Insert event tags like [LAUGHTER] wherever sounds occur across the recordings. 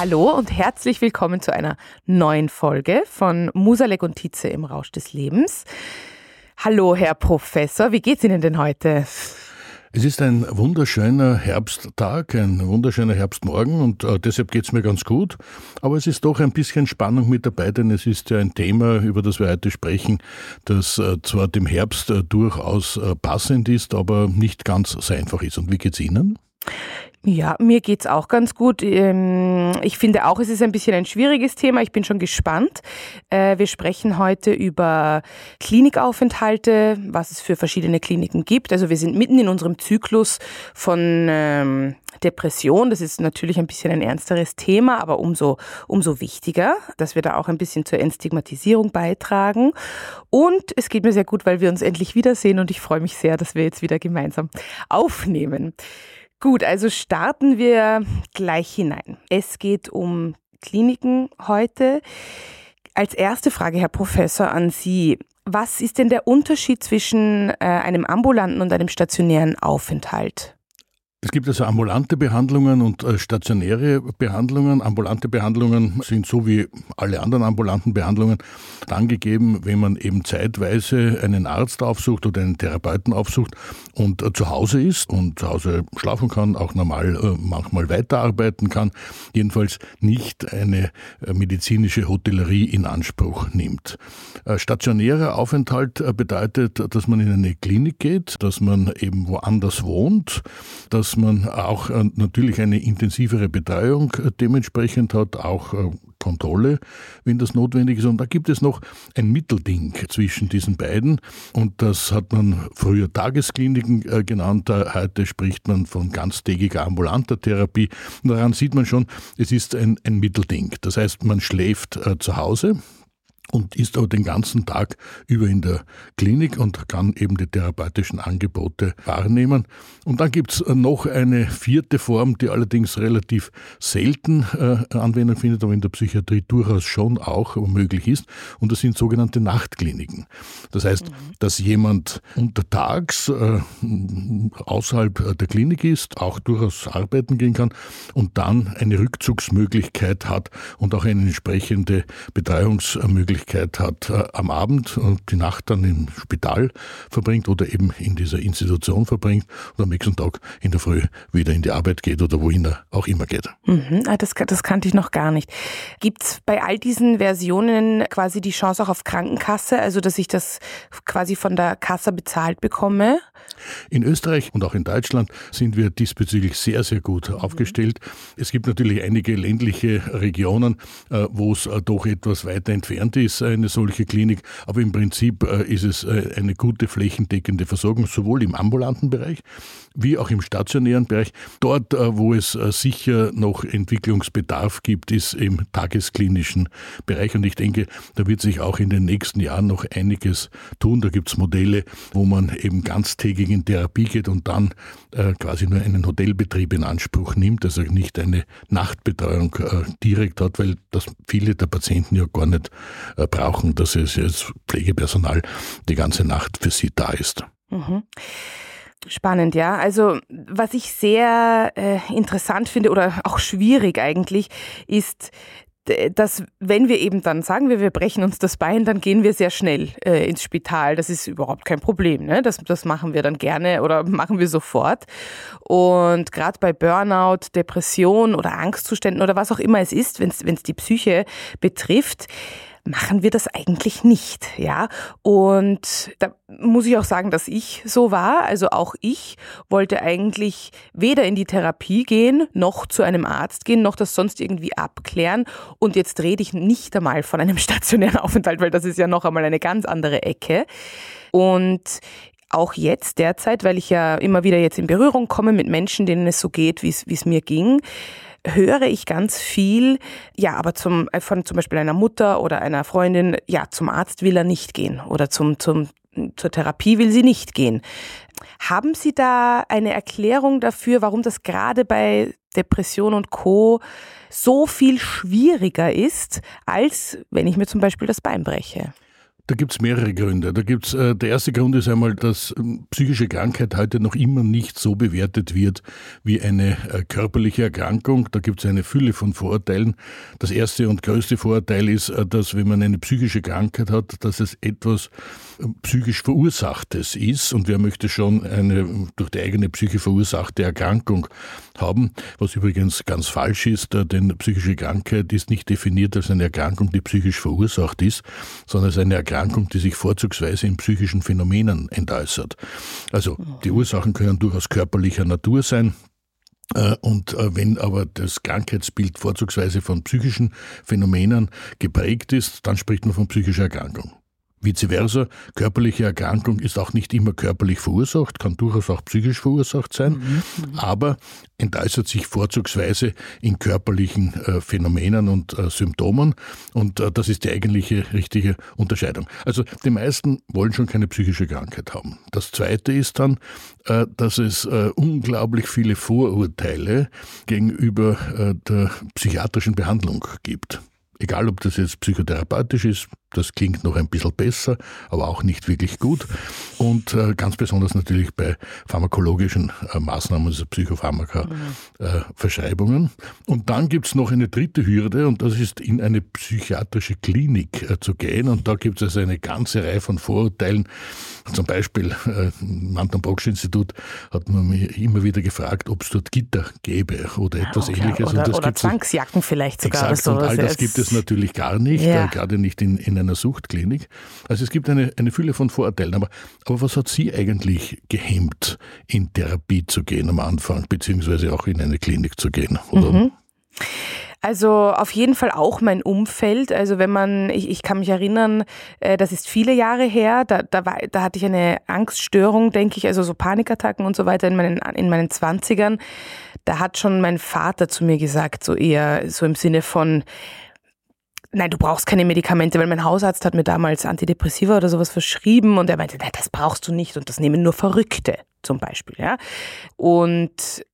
Hallo und herzlich willkommen zu einer neuen Folge von Musalek und Tietze im Rausch des Lebens. Hallo, Herr Professor, wie geht's Ihnen denn heute? Es ist ein wunderschöner Herbsttag, ein wunderschöner Herbstmorgen und äh, deshalb geht's mir ganz gut. Aber es ist doch ein bisschen Spannung mit dabei, denn es ist ja ein Thema, über das wir heute sprechen, das äh, zwar dem Herbst äh, durchaus äh, passend ist, aber nicht ganz so einfach ist. Und wie geht's Ihnen? Ja, mir geht's auch ganz gut. Ähm, ich finde auch, es ist ein bisschen ein schwieriges Thema. Ich bin schon gespannt. Äh, wir sprechen heute über Klinikaufenthalte, was es für verschiedene Kliniken gibt. Also wir sind mitten in unserem Zyklus von ähm, Depression. Das ist natürlich ein bisschen ein ernsteres Thema, aber umso, umso wichtiger, dass wir da auch ein bisschen zur Entstigmatisierung beitragen. Und es geht mir sehr gut, weil wir uns endlich wiedersehen und ich freue mich sehr, dass wir jetzt wieder gemeinsam aufnehmen. Gut, also starten wir gleich hinein. Es geht um Kliniken heute. Als erste Frage, Herr Professor, an Sie. Was ist denn der Unterschied zwischen äh, einem ambulanten und einem stationären Aufenthalt? Es gibt also ambulante Behandlungen und äh, stationäre Behandlungen. Ambulante Behandlungen sind so wie alle anderen ambulanten Behandlungen dann gegeben, wenn man eben zeitweise einen Arzt aufsucht oder einen Therapeuten aufsucht und äh, zu Hause ist und zu Hause schlafen kann, auch normal äh, manchmal weiterarbeiten kann, jedenfalls nicht eine medizinische Hotellerie in Anspruch nimmt. Stationärer Aufenthalt bedeutet, dass man in eine Klinik geht, dass man eben woanders wohnt, dass dass man auch äh, natürlich eine intensivere Betreuung äh, dementsprechend hat, auch äh, Kontrolle, wenn das notwendig ist. Und da gibt es noch ein Mittelding zwischen diesen beiden. Und das hat man früher Tageskliniken genannt. Heute spricht man von ganztägiger ambulanter Therapie. Und daran sieht man schon, es ist ein, ein Mittelding. Das heißt, man schläft zu Hause und ist aber den ganzen Tag über in der Klinik und kann eben die therapeutischen Angebote wahrnehmen. Und dann gibt's noch eine vierte Form, die allerdings relativ selten äh, Anwendung findet, aber in der Psychiatrie durchaus schon auch möglich ist. Und das sind sogenannte Nachtkliniken. Das heißt, mhm. dass jemand untertags äh, außerhalb der Klinik ist, auch durchaus arbeiten gehen kann und dann eine Rückzugsmöglichkeit hat und auch eine entsprechende Betreuungsmöglichkeit Möglichkeit hat, äh, am Abend und die Nacht dann im Spital verbringt oder eben in dieser Institution verbringt und am nächsten Tag in der Früh wieder in die Arbeit geht oder wohin er auch immer geht. Mhm, ah, das, das kannte ich noch gar nicht. Gibt es bei all diesen Versionen quasi die Chance auch auf Krankenkasse, also dass ich das quasi von der Kasse bezahlt bekomme? In Österreich und auch in Deutschland sind wir diesbezüglich sehr, sehr gut mhm. aufgestellt. Es gibt natürlich einige ländliche Regionen, äh, wo es äh, doch etwas weiter entfernt ist ist eine solche Klinik, aber im Prinzip äh, ist es äh, eine gute flächendeckende Versorgung, sowohl im ambulanten Bereich wie auch im stationären Bereich. Dort, äh, wo es sicher noch Entwicklungsbedarf gibt, ist im tagesklinischen Bereich. Und ich denke, da wird sich auch in den nächsten Jahren noch einiges tun. Da gibt es Modelle, wo man eben ganztägig in Therapie geht und dann quasi nur einen Hotelbetrieb in Anspruch nimmt, also nicht eine Nachtbetreuung direkt hat, weil das viele der Patienten ja gar nicht äh, brauchen, dass es jetzt Pflegepersonal die ganze Nacht für sie da ist. Mhm. Spannend, ja. Also was ich sehr äh, interessant finde oder auch schwierig eigentlich, ist dass wenn wir eben dann sagen wir, wir brechen uns das Bein, dann gehen wir sehr schnell äh, ins Spital. Das ist überhaupt kein Problem. Ne? Das, das machen wir dann gerne oder [LAUGHS] machen wir sofort. Und gerade bei Burnout, Depression oder Angstzuständen oder was auch immer es ist, wenn es die Psyche betrifft, machen wir das eigentlich nicht, ja. Und da muss ich auch sagen, dass ich so war. Also auch ich wollte eigentlich weder in die Therapie gehen, noch zu einem Arzt gehen, noch das sonst irgendwie abklären. Und jetzt rede ich nicht einmal von einem [LAUGHS] stationären Aufenthalt, weil das ist ja noch einmal eine ganz andere Ecke. Und auch jetzt derzeit, weil ich ja immer wieder jetzt in Berührung komme mit Menschen, denen es so geht, wie es mir ging, höre ich ganz viel, ja, aber zum, äh, von zum Beispiel einer Mutter oder einer Freundin, ja, zum Arzt will er nicht gehen oder zum, zum, zur Therapie will sie nicht gehen. Haben Sie da eine Erklärung dafür, warum das gerade bei Depression und Co. so viel schwieriger ist, als wenn ich mir zum Beispiel das Bein breche? Da gibt es mehrere Gründe. Da gibt's, äh, der erste Grund ist einmal, dass ähm, psychische Krankheit heute noch immer nicht so bewertet wird wie eine äh, körperliche Erkrankung. Da gibt es eine Fülle von Vorurteilen. Das erste und größte Vorurteil ist, äh, dass wenn man eine psychische Krankheit hat, dass es etwas äh, psychisch Verursachtes ist und wer möchte schon eine durch die eigene Psyche verursachte Erkrankung haben, was übrigens ganz falsch ist, äh, denn psychische Krankheit ist nicht definiert als eine Erkrankung, die psychisch verursacht ist, sondern als eine Erkrankung, Erkrankung, die sich vorzugsweise in psychischen Phänomenen entäußert. Also die Ursachen können durchaus körperlicher Natur sein, äh, und äh, wenn aber das Krankheitsbild vorzugsweise von psychischen Phänomenen geprägt ist, dann spricht man von psychischer Erkrankung. Vice versa, körperliche Erkrankung ist auch nicht immer körperlich verursacht, kann durchaus auch psychisch verursacht sein, mhm. aber entäußert sich vorzugsweise in körperlichen äh, Phänomenen und äh, Symptomen und äh, das ist die eigentliche richtige Unterscheidung. Also die meisten wollen schon keine psychische Krankheit haben. Das Zweite ist dann, äh, dass es äh, unglaublich viele Vorurteile gegenüber äh, der psychiatrischen Behandlung gibt. Egal, ob das jetzt psychotherapeutisch ist, das klingt noch ein bisschen besser, aber auch nicht wirklich gut. Und äh, ganz besonders natürlich bei pharmakologischen äh, Maßnahmen, also Psychopharmaka-Verschreibungen. Mhm. Äh, und dann gibt's noch eine dritte Hürde und das ist in eine psychiatrische Klinik äh, zu gehen. Und da gibt es also eine ganze Reihe von Vorurteilen. Zum Beispiel äh, im Anton Brocksch Institut hat man mich immer wieder gefragt, ob es dort Gitter gäbe oder etwas okay. ähnliches. Oder, oder Zwangsjacken vielleicht sogar. Exakt, und all das gibt es natürlich gar nicht, ja. Äh, gerade nicht in, in einer Suchtklinik. Also es gibt eine, eine Fülle von Vorurteilen. Aber, aber was hat Sie eigentlich gehemmt, in Therapie zu gehen am Anfang, beziehungsweise auch in eine Klinik zu gehen? Oder? Mhm. Also auf jeden Fall auch mein Umfeld. Also wenn man, ich, ich kann mich erinnern, äh, das ist viele Jahre her, da, da, war, da hatte ich eine Angststörung, denke ich, also so Panikattacken und so weiter in meinen, in meinen Zwanzigern. Da hat schon mein Vater zu mir gesagt, so eher so im Sinne von, nein, du brauchst keine Medikamente, weil mein Hausarzt hat mir damals Antidepressiva oder sowas verschrieben und er meinte, nein, das brauchst du nicht und das nehmen nur Verrückte zum Beispiel, ja. Und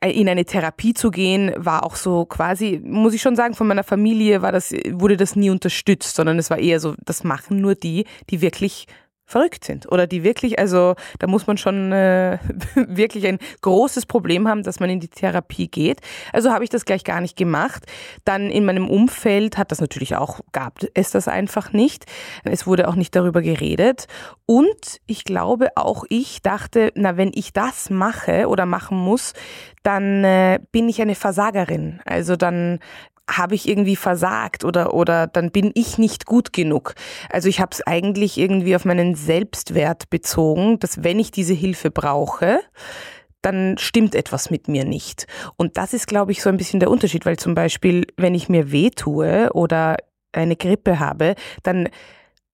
äh, in eine Therapie zu gehen, war auch so quasi, muss ich schon sagen, von meiner Familie war das, wurde das nie unterstützt, sondern es war eher so, das machen nur die, die wirklich verrückt sind oder die wirklich, also da muss man schon äh, [LAUGHS] wirklich ein großes Problem haben, dass man in die Therapie geht. Also habe ich das gleich gar nicht gemacht. Dann in meinem Umfeld hat das natürlich auch, gab es das einfach nicht. Es wurde auch nicht darüber geredet. Und ich glaube auch ich dachte, na wenn ich das mache oder machen muss, dann äh, bin ich eine Versagerin. Also dann habe ich irgendwie versagt oder, oder dann bin ich nicht gut genug. Also ich habe es eigentlich irgendwie auf meinen Selbstwert bezogen, dass wenn ich diese Hilfe brauche, dann stimmt etwas mit mir nicht. Und das ist, glaube ich, so ein bisschen der Unterschied, weil zum Beispiel, wenn ich mir weh tue oder eine Grippe habe, dann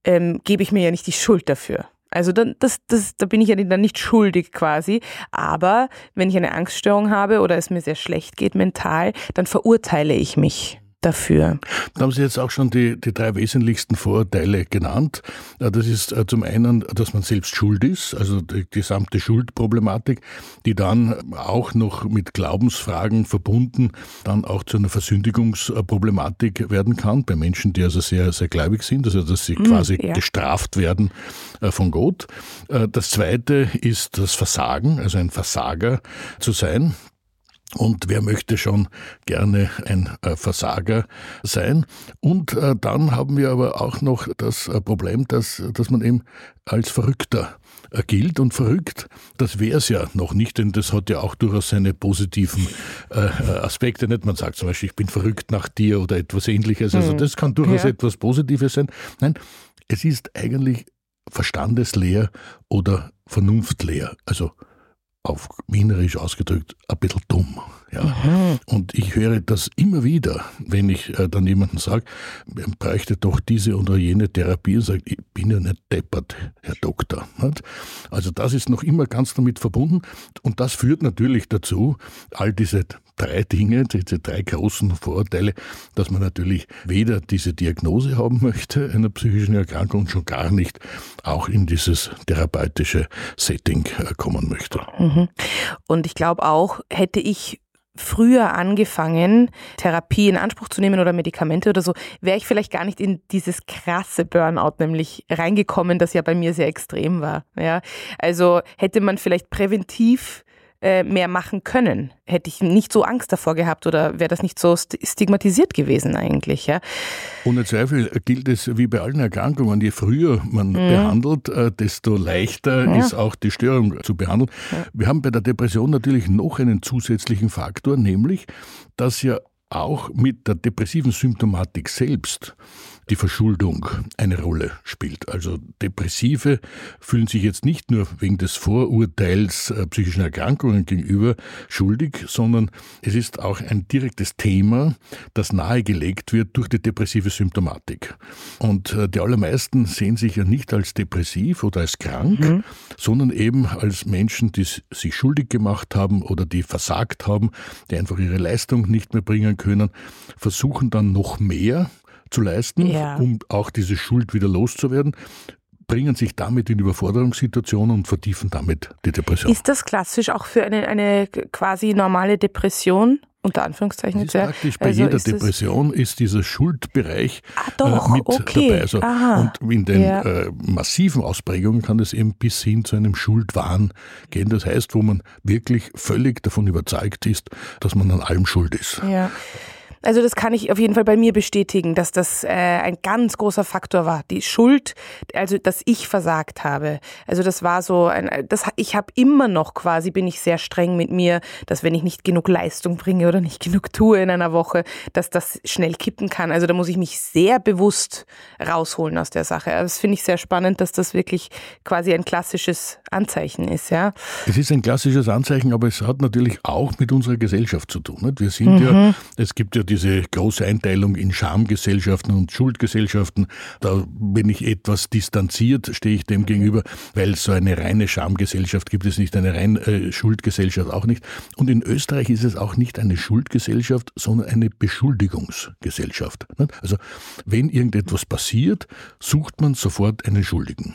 ähm, gebe ich mir ja nicht die Schuld dafür. Also dann, das, das, da bin ich ja dann nicht schuldig quasi. Aber wenn ich eine Angststörung habe oder es mir sehr schlecht geht mental, dann verurteile ich mich dafür. Da haben Sie jetzt auch schon die, die drei wesentlichsten Vorurteile genannt. Äh, das ist äh, zum einen, dass man selbst schuld ist, also die gesamte Schuldproblematik, die dann auch noch mit Glaubensfragen verbunden dann auch zu einer Versündigungsproblematik werden kann, bei Menschen, die also sehr, sehr gläubig sind, also dass sie mm, quasi ja. gestraft werden äh, von Gott. Das zweite ist das Versagen, also ein Versager zu sein. Und wer möchte schon gerne ein äh, Versager sein? Und äh, dann haben wir aber auch noch das äh, Problem, dass, dass man eben als Verrückter gilt. Und verrückt, das wäre es ja noch nicht, denn das hat ja auch durchaus seine positiven Aspekte. Nicht? Man sagt zum Beispiel, ich bin verrückt nach dir oder etwas ähnliches. Also mhm. das kann durchaus ja. etwas Positives sein. Nein, es ist eigentlich verstandesleer oder vernunftleer. Also auf Wienerisch ausgedrückt, ein bisschen dumm. Ja. Und ich höre das immer wieder, wenn ich äh, dann jemanden sage, man bräuchte doch diese oder jene Therapie und sagt, ich bin ja nicht deppert, Herr Doktor. Nicht? Also das ist noch immer ganz damit verbunden und das führt natürlich dazu, all diese drei Dinge, diese drei großen Vorurteile, dass man natürlich weder diese Diagnose haben möchte, einer psychischen Erkrankung, schon gar nicht auch in dieses therapeutische Setting äh, kommen möchte. Mhm. Und ich glaube auch, hätte ich früher angefangen, Therapie in Anspruch zu nehmen oder Medikamente oder so, wäre ich vielleicht gar nicht in dieses krasse Burnout nämlich reingekommen, das ja bei mir sehr extrem war. Ja, also hätte man vielleicht präventiv äh, mehr machen können. Hätte ich nicht so Angst davor gehabt oder wäre das nicht so stigmatisiert gewesen eigentlich. Ja? Ohne Zweifel gilt es wie bei allen Erkrankungen, je früher man mhm. behandelt, äh, desto leichter ja. ist auch die Störung zu behandeln. Ja. Wir haben bei der Depression natürlich noch einen zusätzlichen Faktor, nämlich, dass ja auch mit der depressiven Symptomatik selbst die Verschuldung eine Rolle spielt. Also Depressive fühlen sich jetzt nicht nur wegen des Vorurteils äh, psychischen Erkrankungen gegenüber schuldig, sondern es ist auch ein direktes Thema, das nahegelegt wird durch die depressive Symptomatik. Und äh, die allermeisten sehen sich ja nicht als depressiv oder als krank, mhm. sondern eben als Menschen, die sich schuldig gemacht haben oder die versagt haben, die einfach ihre Leistung nicht mehr bringen können, versuchen dann noch mehr zu leisten, ja. um auch diese Schuld wieder loszuwerden bringen sich damit in Überforderungssituationen und vertiefen damit die Depression. Ist das klassisch auch für eine, eine quasi normale Depression? Unter Anführungszeichen. Das ist praktisch bei also jeder ist Depression ist dieser Schuldbereich ah, doch, äh, mit okay. dabei. Also, und in den ja. äh, massiven Ausprägungen kann es eben bis hin zu einem Schuldwahn gehen. Das heißt, wo man wirklich völlig davon überzeugt ist, dass man an allem schuld ist. Ja. Also das kann ich auf jeden Fall bei mir bestätigen, dass das äh, ein ganz großer Faktor war. Die Schuld, also dass ich versagt habe. Also das war so ein, das, ich habe immer noch quasi, bin ich sehr streng mit mir, dass wenn ich nicht genug Leistung bringe oder nicht genug tue in einer Woche, dass das schnell kippen kann. Also da muss ich mich sehr bewusst rausholen aus der Sache. Also das finde ich sehr spannend, dass das wirklich quasi ein klassisches Anzeichen ist. Ja. Es ist ein klassisches Anzeichen, aber es hat natürlich auch mit unserer Gesellschaft zu tun. Nicht? Wir sind mhm. ja, es gibt ja die diese große Einteilung in Schamgesellschaften und Schuldgesellschaften. Da bin ich etwas distanziert, stehe ich dem gegenüber, weil so eine reine Schamgesellschaft gibt es nicht, eine reine äh, Schuldgesellschaft auch nicht. Und in Österreich ist es auch nicht eine Schuldgesellschaft, sondern eine Beschuldigungsgesellschaft. Also wenn irgendetwas passiert, sucht man sofort einen Schuldigen.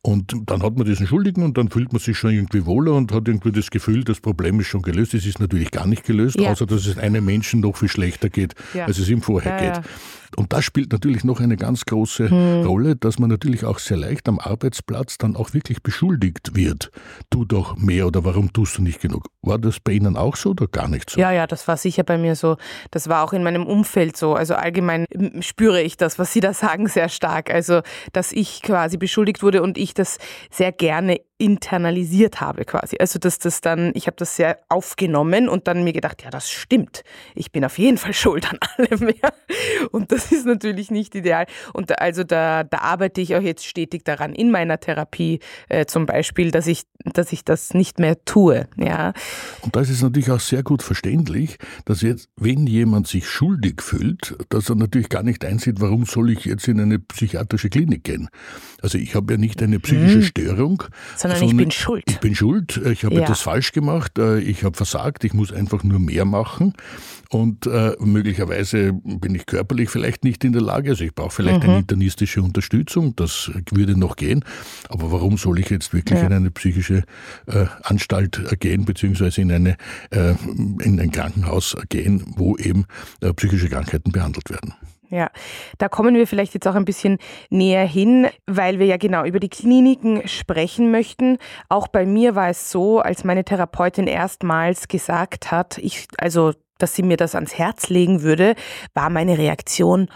Und dann hat man diesen Schuldigen und dann fühlt man sich schon irgendwie wohler und hat irgendwie das Gefühl, das Problem ist schon gelöst. Es ist natürlich gar nicht gelöst, ja. außer dass es einem Menschen noch viel schlechter geht, ja. als es ihm vorher ja, geht. Und das spielt natürlich noch eine ganz große hm. Rolle, dass man natürlich auch sehr leicht am Arbeitsplatz dann auch wirklich beschuldigt wird. Tu doch mehr oder warum tust du nicht genug? War das bei Ihnen auch so oder gar nicht so? Ja, ja, das war sicher bei mir so. Das war auch in meinem Umfeld so. Also allgemein spüre ich das, was Sie da sagen, sehr stark. Also, dass ich quasi beschuldigt wurde und ich das sehr gerne internalisiert habe quasi. Also dass das dann, ich habe das sehr aufgenommen und dann mir gedacht, ja, das stimmt. Ich bin auf jeden Fall [LAUGHS] schuld an allem. Ja. Und das ist natürlich nicht ideal. Und also da, da arbeite ich auch jetzt stetig daran in meiner Therapie äh, zum Beispiel, dass ich, dass ich das nicht mehr tue. Ja. Und da ist es natürlich auch sehr gut verständlich, dass jetzt, wenn jemand sich schuldig fühlt, dass er natürlich gar nicht einsieht, warum soll ich jetzt in eine psychiatrische Klinik gehen. Also ich habe ja nicht eine psychische hm. Störung, sondern sondern ich bin schuld. Ich bin schuld, ich habe ja. etwas falsch gemacht, äh, ich habe versagt, ich muss einfach nur mehr machen und äh, möglicherweise bin ich körperlich vielleicht nicht in der Lage, also ich brauche vielleicht mhm. eine internistische Unterstützung, das würde noch gehen, aber warum soll ich jetzt wirklich ja. in eine psychische äh, Anstalt gehen, beziehungsweise in, eine, äh, in ein Krankenhaus gehen, wo eben äh, psychische Krankheiten behandelt werden? Ja, da kommen wir vielleicht jetzt auch ein bisschen näher hin, weil wir ja genau über die Kliniken sprechen möchten. Auch bei mir war es so, als meine Therapeutin erstmals gesagt hat, ich, also, dass sie mir das ans Herz legen würde, war meine Reaktion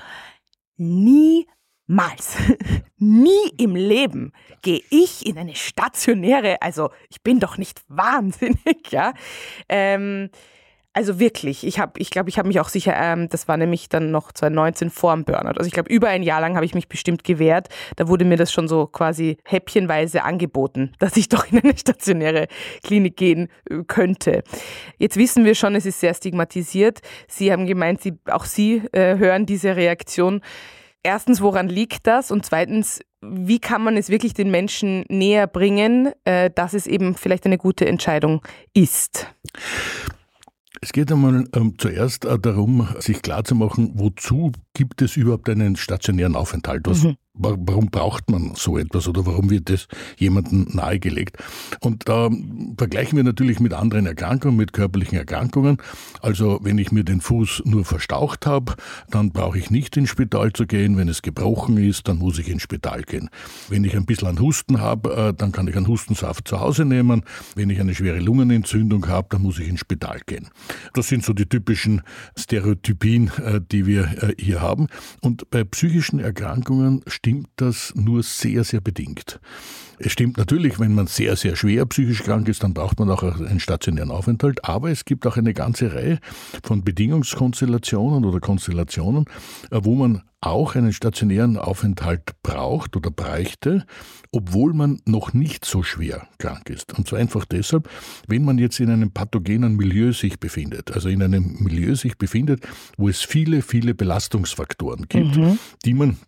niemals, [LAUGHS] nie im Leben gehe ich in eine stationäre, also ich bin doch nicht wahnsinnig, [LAUGHS] ja. Ähm, also wirklich, ich habe, ich glaube, ich habe mich auch sicher, ähm, das war nämlich dann noch 2019 vor dem Burnout. Also ich glaube, über ein Jahr lang habe ich mich bestimmt gewehrt. Da wurde mir das schon so quasi häppchenweise angeboten, [LAUGHS] dass ich doch in eine stationäre Klinik gehen äh, könnte. Jetzt wissen wir schon, es ist sehr stigmatisiert. Sie haben gemeint, Sie, auch Sie äh, hören diese Reaktion. Erstens, woran liegt das? Und zweitens, wie kann man es wirklich den Menschen näher bringen, äh, dass es eben vielleicht eine gute Entscheidung ist? Es geht einmal ähm, zuerst äh, darum, sich klarzumachen, wozu gibt es überhaupt einen stationären Aufenthalt? Was, mhm. Warum braucht man so etwas oder warum wird das jemandem nahegelegt? Und da vergleichen wir natürlich mit anderen Erkrankungen, mit körperlichen Erkrankungen. Also wenn ich mir den Fuß nur verstaucht habe, dann brauche ich nicht ins Spital zu gehen. Wenn es gebrochen ist, dann muss ich ins Spital gehen. Wenn ich ein bisschen an Husten habe, äh, dann kann ich einen Hustensaft zu Hause nehmen. Wenn ich eine schwere Lungenentzündung habe, dann muss ich ins Spital gehen. Das sind so die typischen Stereotypien, äh, die wir äh, hier haben. Und bei psychischen Erkrankungen stimmt das nur sehr, sehr bedingt. Es stimmt natürlich, wenn man sehr, sehr schwer psychisch krank ist, dann braucht man auch einen stationären Aufenthalt. Aber es gibt auch eine ganze Reihe von Bedingungskonstellationen oder Konstellationen, äh, wo man auch einen stationären Aufenthalt braucht oder bräuchte, obwohl man noch nicht so schwer krank ist. Und zwar einfach deshalb, wenn man jetzt in einem pathogenen Milieu sich befindet, also in einem Milieu sich befindet, wo es viele, viele Belastungsfaktoren gibt, mhm. die man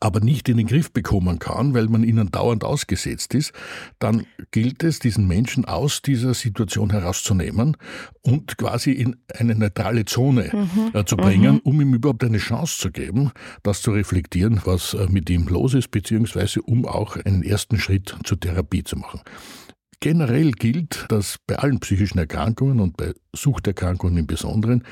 aber nicht in den Griff bekommen kann, weil man ihnen dauernd ausgesetzt ist, dann gilt es, diesen Menschen aus dieser Situation herauszunehmen und quasi in eine neutrale Zone mhm. Äh, zu bringen, mhm. um ihm überhaupt eine Chance zu geben, das zu reflektieren, was äh, mit ihm los ist, beziehungsweise um auch einen ersten Schritt zur Therapie zu machen. Generell gilt, dass bei allen psychischen Erkrankungen und bei Suchterkrankungen im Besonderen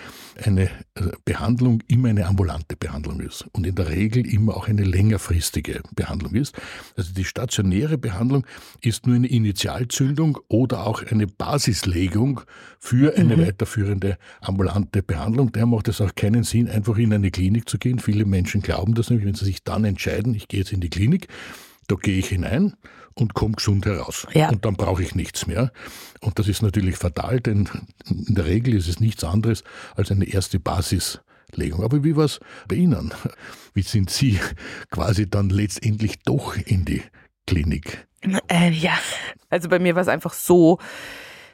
eine äh, Behandlung immer eine ambulante Behandlung ist und in der Regel immer auch eine längerfristige Behandlung ist. Also die stationäre Behandlung ist nur eine Initialzündung oder auch eine Basislegung für eine mhm. weiterführende ambulante Behandlung. Daher macht es auch keinen Sinn, einfach in eine Klinik zu gehen. Viele Menschen glauben das nämlich, wenn sie sich dann entscheiden, ich gehe jetzt in die Klinik, da gehe ich hinein und komme gesund heraus. Ja. Und dann brauche ich nichts mehr. Und das ist natürlich fatal, denn in der Regel ist es nichts anderes als eine erste Basislegung. Aber wie war es bei Ihnen? Wie sind Sie quasi dann letztendlich doch in die Klinik? Äh, ja, also bei mir war es einfach so,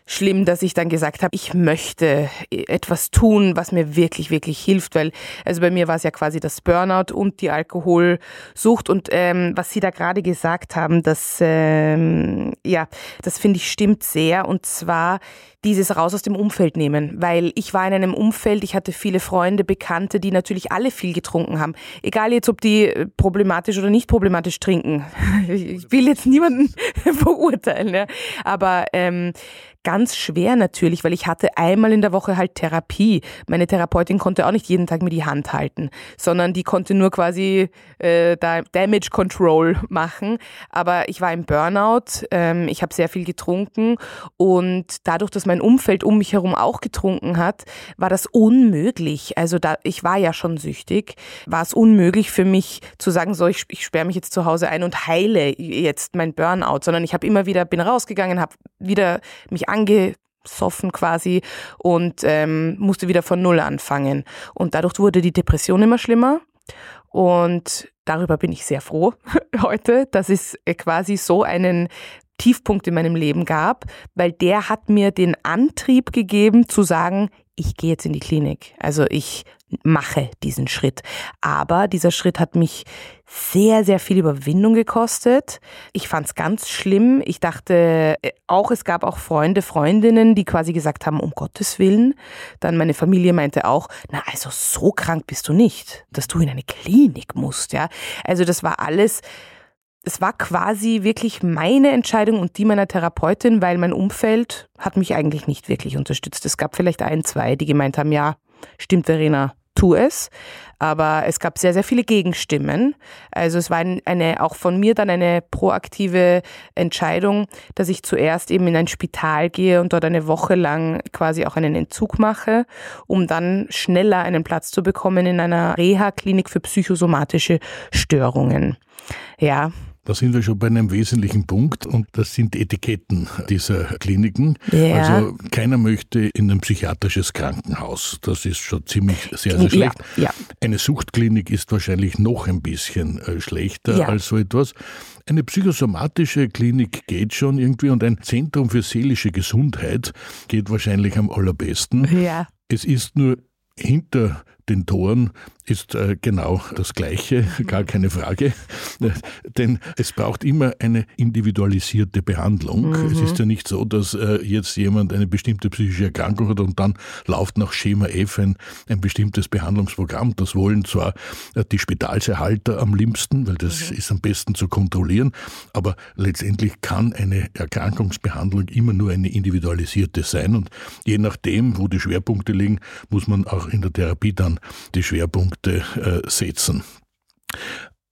schlimm, dass ich dann gesagt habe, ich möchte etwas tun, was mir wirklich, wirklich hilft, weil also bei mir war es ja quasi das Burnout und die Alkoholsucht und ähm, was Sie da gerade gesagt haben, das ähm, ja, das finde ich stimmt sehr und zwar dieses raus aus dem Umfeld nehmen, weil ich war in einem Umfeld, ich hatte viele Freunde, Bekannte, die natürlich alle viel getrunken haben. Egal jetzt, ob die äh, problematisch oder nicht problematisch trinken. [LAUGHS] Ich will jetzt niemanden [LAUGHS] verurteilen, ja. aber ähm, ganz schwer natürlich, weil ich hatte einmal in der Woche halt Therapie. Meine Therapeutin konnte auch nicht jeden Tag mir die Hand halten, sondern die konnte nur quasi äh, da Damage Control machen. Aber ich war im Burnout, ähm, ich habe sehr viel getrunken und dadurch, dass mein Umfeld um mich herum auch getrunken hat, war das unmöglich. Also da ich war ja schon süchtig, war es unmöglich für mich zu sagen, so ich, ich sperre mich jetzt zu Hause ein und heile jetzt mein Burnout, sondern ich habe immer wieder bin rausgegangen, habe wieder mich angesoffen quasi und ähm, musste wieder von Null anfangen. Und dadurch wurde die Depression immer schlimmer. Und darüber bin ich sehr froh [LAUGHS] heute, dass es quasi so einen Tiefpunkt in meinem Leben gab, weil der hat mir den Antrieb gegeben zu sagen, ich gehe jetzt in die Klinik. Also ich mache diesen Schritt. Aber dieser Schritt hat mich sehr, sehr viel Überwindung gekostet. Ich fand es ganz schlimm. Ich dachte äh, auch, es gab auch Freunde, Freundinnen, die quasi gesagt haben, um Gottes Willen. Dann meine Familie meinte auch, na also so krank bist du nicht, dass du in eine Klinik musst. Ja, also das war alles es war quasi wirklich meine Entscheidung und die meiner Therapeutin, weil mein Umfeld hat mich eigentlich nicht wirklich unterstützt. Es gab vielleicht ein, zwei, die gemeint haben, ja, stimmt Verena, tu es. Aber es gab sehr, sehr viele Gegenstimmen. Also es war eine, auch von mir dann eine proaktive Entscheidung, dass ich zuerst eben in ein Spital gehe und dort eine Woche lang quasi auch einen Entzug mache, um dann schneller einen Platz zu bekommen in einer Reha-Klinik für psychosomatische Störungen. Ja, da sind wir schon bei einem wesentlichen Punkt und das sind die Etiketten dieser Kliniken. Ja. Also keiner möchte in ein psychiatrisches Krankenhaus. Das ist schon ziemlich sehr, sehr schlecht. Ja, ja. Eine Suchtklinik ist wahrscheinlich noch ein bisschen äh, schlechter als so etwas. Eine psychosomatische Klinik geht schon irgendwie und ein Zentrum für seelische Gesundheit geht wahrscheinlich am allerbesten. Ja. Es ist nur hinter den Toren ist äh, genau das Gleiche, [LAUGHS] gar keine Frage. [LAUGHS] Denn es braucht immer eine individualisierte Behandlung. Mhm. Es ist ja nicht so, dass äh, jetzt jemand eine bestimmte psychische Erkrankung hat und dann läuft nach Schema F ein, ein bestimmtes Behandlungsprogramm. Das wollen zwar äh, die Spitalserhalter am liebsten, weil das mhm. ist am besten zu kontrollieren, aber letztendlich kann eine Erkrankungsbehandlung immer nur eine individualisierte sein und je nachdem, wo die Schwerpunkte liegen, muss man auch in der Therapie dann die Schwerpunkte äh, setzen.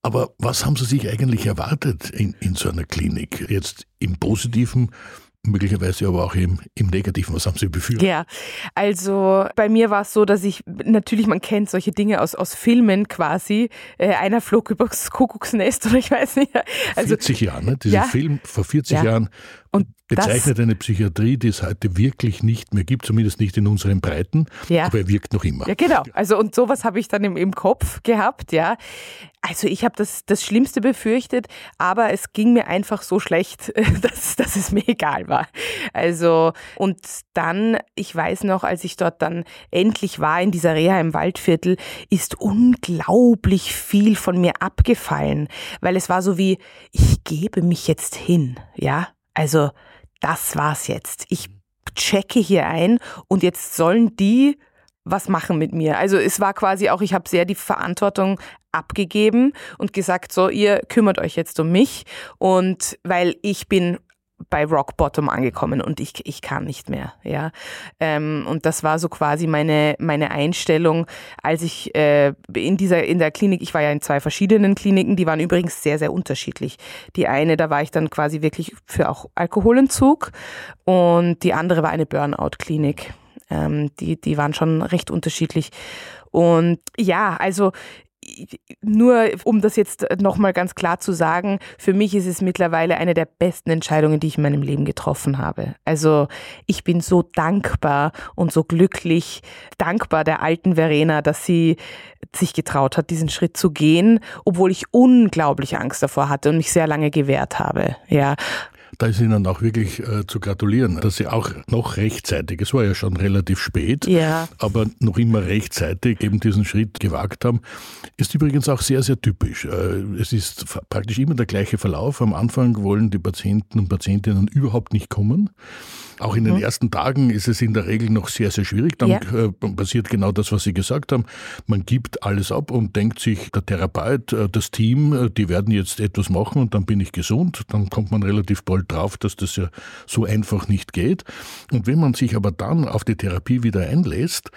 Aber was haben Sie sich eigentlich erwartet in, in so einer Klinik? Jetzt im positiven möglicherweise aber auch im, im Negativen. Was haben Sie befürchtet? Ja, also bei mir war es so, dass ich, natürlich, man kennt solche Dinge aus, aus Filmen quasi. Äh, einer flog übers Kuckucksnest [LAUGHS] oder ich weiß nicht. Also, 40 Jahre, ne? Dieser ja, Film vor 40 ja. Jahren und bezeichnet eine Psychiatrie, die es heute wirklich nicht mehr gibt, zumindest nicht in unseren Breiten, ja. aber er wirkt noch immer. Ja, genau. Also und sowas habe ich dann im, im Kopf gehabt, ja. Also ich habe das, das Schlimmste befürchtet, aber es ging mir einfach so schlecht, [LAUGHS] dass, dass es mir egal war. Also und dann, ich weiß noch, als ich dort dann endlich war in dieser Reha im Waldviertel, ist unglaublich viel von mir abgefallen, weil es war so wie, ich gebe mich jetzt hin, ja. Also das war's jetzt. Ich checke hier ein und jetzt sollen die was machen mit mir. Also es war quasi auch, ich habe sehr die Verantwortung abgegeben und gesagt, so, ihr kümmert euch jetzt um mich und weil ich bin bei Rock Bottom angekommen und ich, ich kann nicht mehr, ja. Ähm, und das war so quasi meine, meine Einstellung, als ich äh, in dieser, in der Klinik, ich war ja in zwei verschiedenen Kliniken, die waren übrigens sehr, sehr unterschiedlich. Die eine, da war ich dann quasi wirklich für auch Alkoholentzug und die andere war eine Burnout-Klinik. Ähm, die, die waren schon recht unterschiedlich. Und ja, also nur um das jetzt nochmal ganz klar zu sagen, für mich ist es mittlerweile eine der besten Entscheidungen, die ich in meinem Leben getroffen habe. Also ich bin so dankbar und so glücklich, dankbar der alten Verena, dass sie sich getraut hat, diesen Schritt zu gehen, obwohl ich unglaublich Angst davor hatte und mich sehr lange gewehrt habe. Ja, da ist Ihnen auch wirklich äh, zu gratulieren, dass Sie auch noch rechtzeitig, es war ja schon relativ spät, ja. aber noch immer rechtzeitig eben diesen Schritt gewagt haben. Ist übrigens auch sehr, sehr typisch. Äh, es ist praktisch immer der gleiche Verlauf. Am Anfang wollen die Patienten und Patientinnen überhaupt nicht kommen. Auch in den mhm. ersten Tagen ist es in der Regel noch sehr, sehr schwierig. Dann ja. Äh, passiert genau das, was Sie gesagt haben. Man gibt alles ab und denkt sich, der Therapeut, äh, das Team, äh, die werden jetzt etwas machen und dann bin ich gesund. Dann kommt man relativ bald drauf, dass das ja so einfach nicht geht. Und wenn man sich aber dann auf die Therapie wieder einlässt,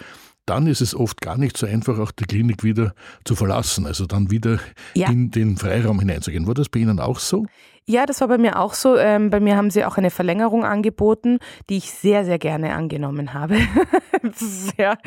dann ist es oft gar nicht so einfach, auch die Klinik wieder zu verlassen, also dann wieder ja. in den Freiraum hineinzugehen. War das bei Ihnen auch so? Ja, das war bei mir auch so. Ähm, bei mir haben sie auch eine Verlängerung angeboten, die ich sehr, sehr gerne angenommen habe. [LAUGHS] ja,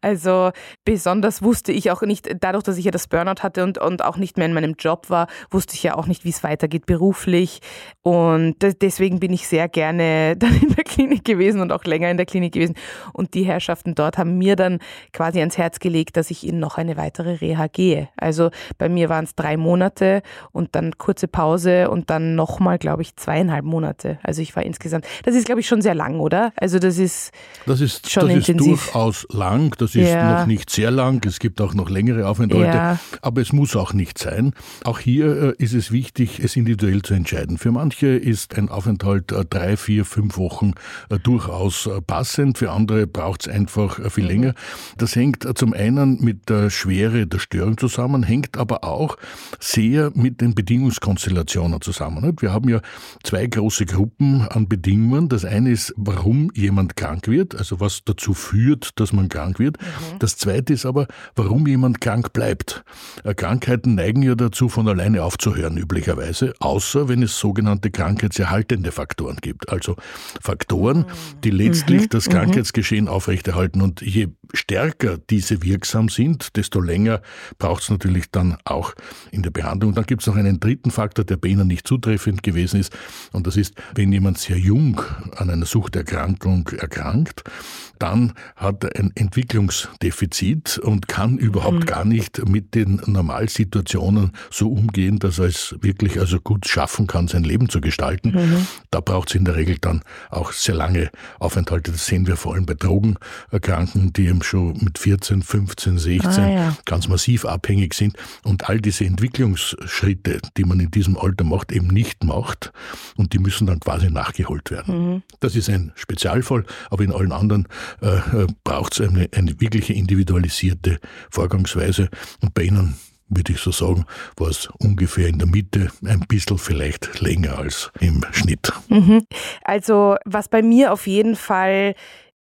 also besonders wusste ich auch nicht, dadurch, dass ich ja das Burnout hatte und, und auch nicht mehr in meinem Job war, wusste ich ja auch nicht, wie es weitergeht beruflich. Und deswegen bin ich sehr gerne [LAUGHS] dann in der Klinik gewesen und auch länger in der Klinik gewesen. Und die Herrschaften dort haben mir dann quasi ans Herz gelegt, dass ich in noch eine weitere Reha gehe. Also bei mir waren es drei Monate und dann kurze Pause und dann dann nochmal, glaube ich, zweieinhalb Monate. Also ich war insgesamt, das ist, glaube ich, schon sehr lang, oder? Also das ist Das ist, schon das intensiv. ist durchaus lang, das ist ja. noch nicht sehr lang, es gibt auch noch längere Aufenthalte, ja. aber es muss auch nicht sein. Auch hier äh, ist es wichtig, es individuell zu entscheiden. Für manche ist ein Aufenthalt äh, drei, vier, fünf Wochen äh, durchaus passend, für andere braucht es einfach viel mhm. länger. Das hängt zum einen mit der Schwere der Störung zusammen, hängt aber auch sehr mit den Bedingungskonstellationen zusammen zusammen. Wir haben ja zwei große Gruppen an Bedingungen. Das eine ist, warum jemand krank wird, also was dazu führt, dass man krank wird. Mhm. Das zweite ist aber, warum jemand krank bleibt. Äh, Krankheiten neigen ja dazu, von alleine aufzuhören, üblicherweise, außer wenn es sogenannte krankheitserhaltende Faktoren gibt. Also Faktoren, die letztlich mhm. das mhm. Krankheitsgeschehen aufrechterhalten. Und je stärker diese wirksam sind, desto länger braucht es natürlich dann auch in der Behandlung. Dann gibt es noch einen dritten Faktor, der bei Ihnen nicht zutreffend gewesen ist. Und das ist, wenn jemand sehr jung an einer Suchterkrankung erkrankt, dann hat er ein Entwicklungsdefizit und kann überhaupt mhm. gar nicht mit den Normalsituationen so umgehen, dass er es wirklich also gut schaffen kann, sein Leben zu gestalten. Mhm. Da braucht es in der Regel dann auch sehr lange Aufenthalte. Das sehen wir vor allem bei Drogenerkrankten, die eben schon mit 14, 15, 16 ah, ja. ganz massiv abhängig sind und all diese Entwicklungsschritte, die man in diesem Alter macht, eben nicht macht und die müssen dann quasi nachgeholt werden. Mhm. Das ist ein Spezialfall, aber in allen anderen äh, äh braucht es eine, eine wirkliche individualisierte Vorgangsweise und bei Ihnen würde ich so sagen, war es ungefähr in der Mitte, ein bisschen vielleicht länger als im Schnitt. Mhm. Also was bei mir auf jeden Fall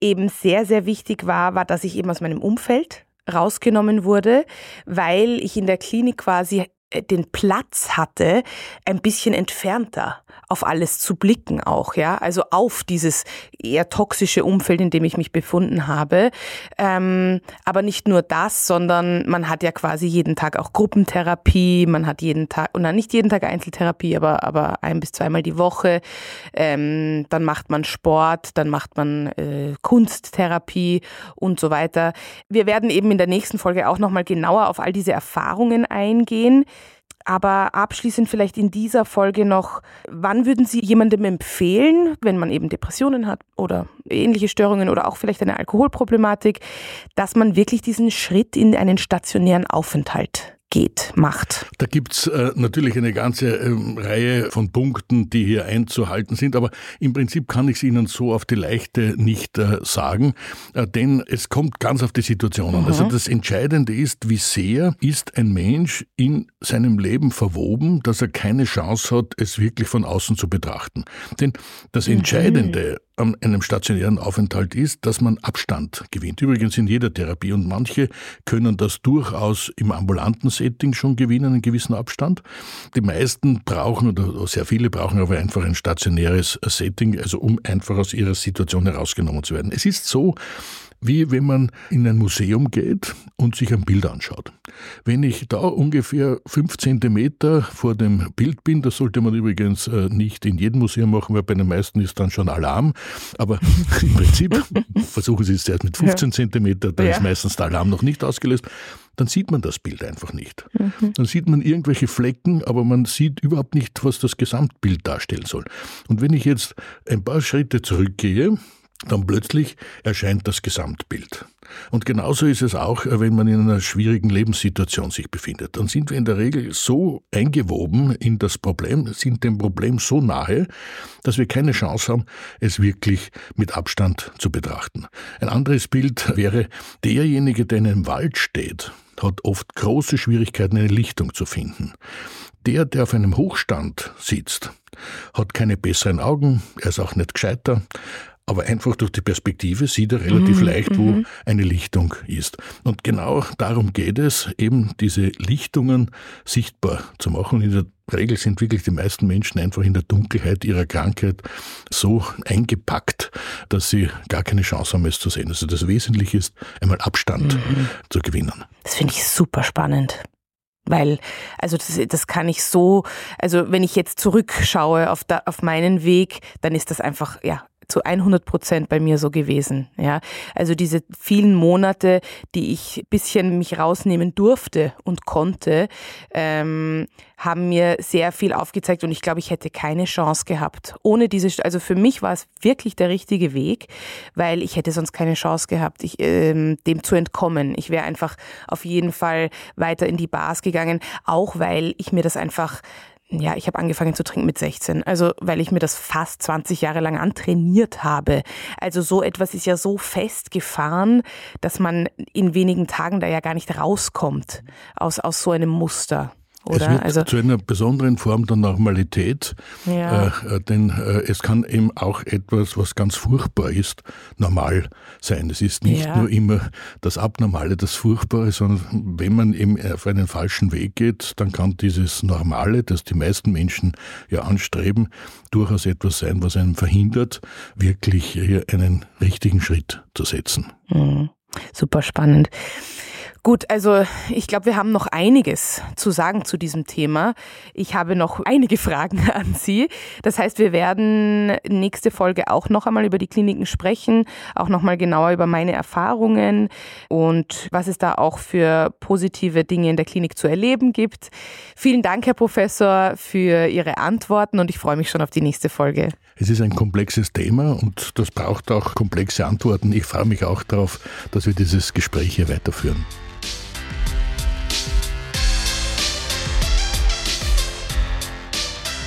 eben sehr, sehr wichtig war, war, dass ich eben aus meinem Umfeld rausgenommen wurde, weil ich in der Klinik quasi den Platz hatte, ein bisschen entfernter auf alles zu blicken auch, ja, also auf dieses eher toxische Umfeld, in dem ich mich befunden habe. Ähm, aber nicht nur das, sondern man hat ja quasi jeden Tag auch Gruppentherapie, man hat jeden Tag, und dann nicht jeden Tag Einzeltherapie, aber, aber ein bis zweimal die Woche. Ähm, dann macht man Sport, dann macht man äh, Kunsttherapie und so weiter. Wir werden eben in der nächsten Folge auch nochmal genauer auf all diese Erfahrungen eingehen. Aber abschließend vielleicht in dieser Folge noch, wann würden Sie jemandem empfehlen, wenn man eben Depressionen hat oder ähnliche Störungen oder auch vielleicht eine Alkoholproblematik, dass man wirklich diesen Schritt in einen stationären Aufenthalt geht, macht. Da gibt's äh, natürlich eine ganze ähm, Reihe von Punkten, die hier einzuhalten sind, aber im Prinzip kann ich es Ihnen so auf die Leichte nicht äh, sagen, äh, denn es kommt ganz auf die Situation an. Also mhm. Also das Entscheidende ist, wie sehr ist ein Mensch in seinem Leben verwoben, dass er keine Chance hat, es wirklich von außen zu betrachten. Denn das mhm. An einem stationären Aufenthalt ist, dass man Abstand gewinnt. Übrigens in jeder Therapie und manche können das durchaus im ambulanten Setting schon gewinnen, einen gewissen Abstand. Die meisten brauchen oder sehr viele brauchen aber einfach ein stationäres Setting, also um einfach aus ihrer Situation herausgenommen zu werden. Es ist so, wie wenn man in ein Museum geht und sich ein Bild anschaut. Wenn ich da ungefähr fünf Zentimeter vor dem Bild bin, das sollte man übrigens äh, nicht in jedem Museum machen, weil bei den meisten ist dann schon Alarm, aber [LAUGHS] im Prinzip versuchen Sie es erst mit 15 ja. Zentimeter, da ja. ist meistens der Alarm noch nicht ausgelöst dann sieht man das Bild einfach nicht. Mhm. Dann sieht man irgendwelche Flecken, aber man sieht überhaupt nicht, was das Gesamtbild darstellen soll. Und wenn ich jetzt ein paar Schritte zurückgehe, dann plötzlich erscheint das Gesamtbild. Und genauso ist es auch, äh, wenn man in einer schwierigen Lebenssituation sich befindet. Dann sind wir in der Regel so eingewoben in das Problem, sind dem Problem so nahe, dass wir keine Chance haben, es wirklich mit Abstand zu betrachten. Ein anderes Bild wäre, derjenige, der in einem Wald steht, hat oft große Schwierigkeiten, eine Lichtung zu finden. Der, der auf einem Hochstand sitzt, hat keine besseren Augen, er ist auch nicht gescheiter, aber einfach durch die Perspektive sieht er relativ mhm, leicht, wo mhm. eine Lichtung ist. Und genau darum geht es, eben diese Lichtungen sichtbar zu machen. In der Regel sind wirklich die meisten Menschen einfach in der Dunkelheit ihrer Krankheit so eingepackt, dass sie gar keine Chance haben, es zu sehen. Also das Wesentliche ist, einmal Abstand mhm. zu gewinnen. Das finde ich super spannend. Weil, also das, das kann ich so, also wenn ich jetzt zurückschaue auf, da, auf meinen Weg, dann ist das einfach, ja, zu 100 Prozent bei mir so gewesen. Ja, also diese vielen Monate, die ich bisschen mich rausnehmen durfte und konnte, ähm, haben mir sehr viel aufgezeigt und ich glaube, ich hätte keine Chance gehabt ohne diese. Also für mich war es wirklich der richtige Weg, weil ich hätte sonst keine Chance gehabt, ich, ähm, dem zu entkommen. Ich wäre einfach auf jeden Fall weiter in die Bars gegangen, auch weil ich mir das einfach ja, ich habe angefangen zu trinken mit 16, also weil ich mir das fast 20 Jahre lang antrainiert habe. Also so etwas ist ja so festgefahren, dass man in wenigen Tagen da ja gar nicht rauskommt aus, aus so einem Muster. Oder? Es wird also, zu einer besonderen Form der Normalität, ja. äh, denn äh, es kann eben auch etwas, was ganz furchtbar ist, normal sein. Es ist nicht ja. nur immer das Abnormale, das Furchtbare, sondern wenn man eben auf einen falschen Weg geht, dann kann dieses Normale, das die meisten Menschen ja anstreben, durchaus etwas sein, was einen verhindert, wirklich hier einen richtigen Schritt zu setzen. Mhm. Super spannend. Gut, also ich glaube, wir haben noch einiges zu sagen zu diesem Thema. Ich habe noch einige [LAUGHS] Fragen an Sie. Das heißt, wir werden nächste Folge auch noch einmal über die Kliniken sprechen, auch noch mal genauer über meine Erfahrungen und was es da auch für positive Dinge in der Klinik zu erleben gibt. Vielen Dank, Herr Professor, für Ihre Antworten und ich freue mich schon auf die nächste Folge. Es ist ein komplexes Thema und das braucht auch komplexe Antworten. Ich freue mich auch darauf, dass wir dieses Gespräch hier weiterführen.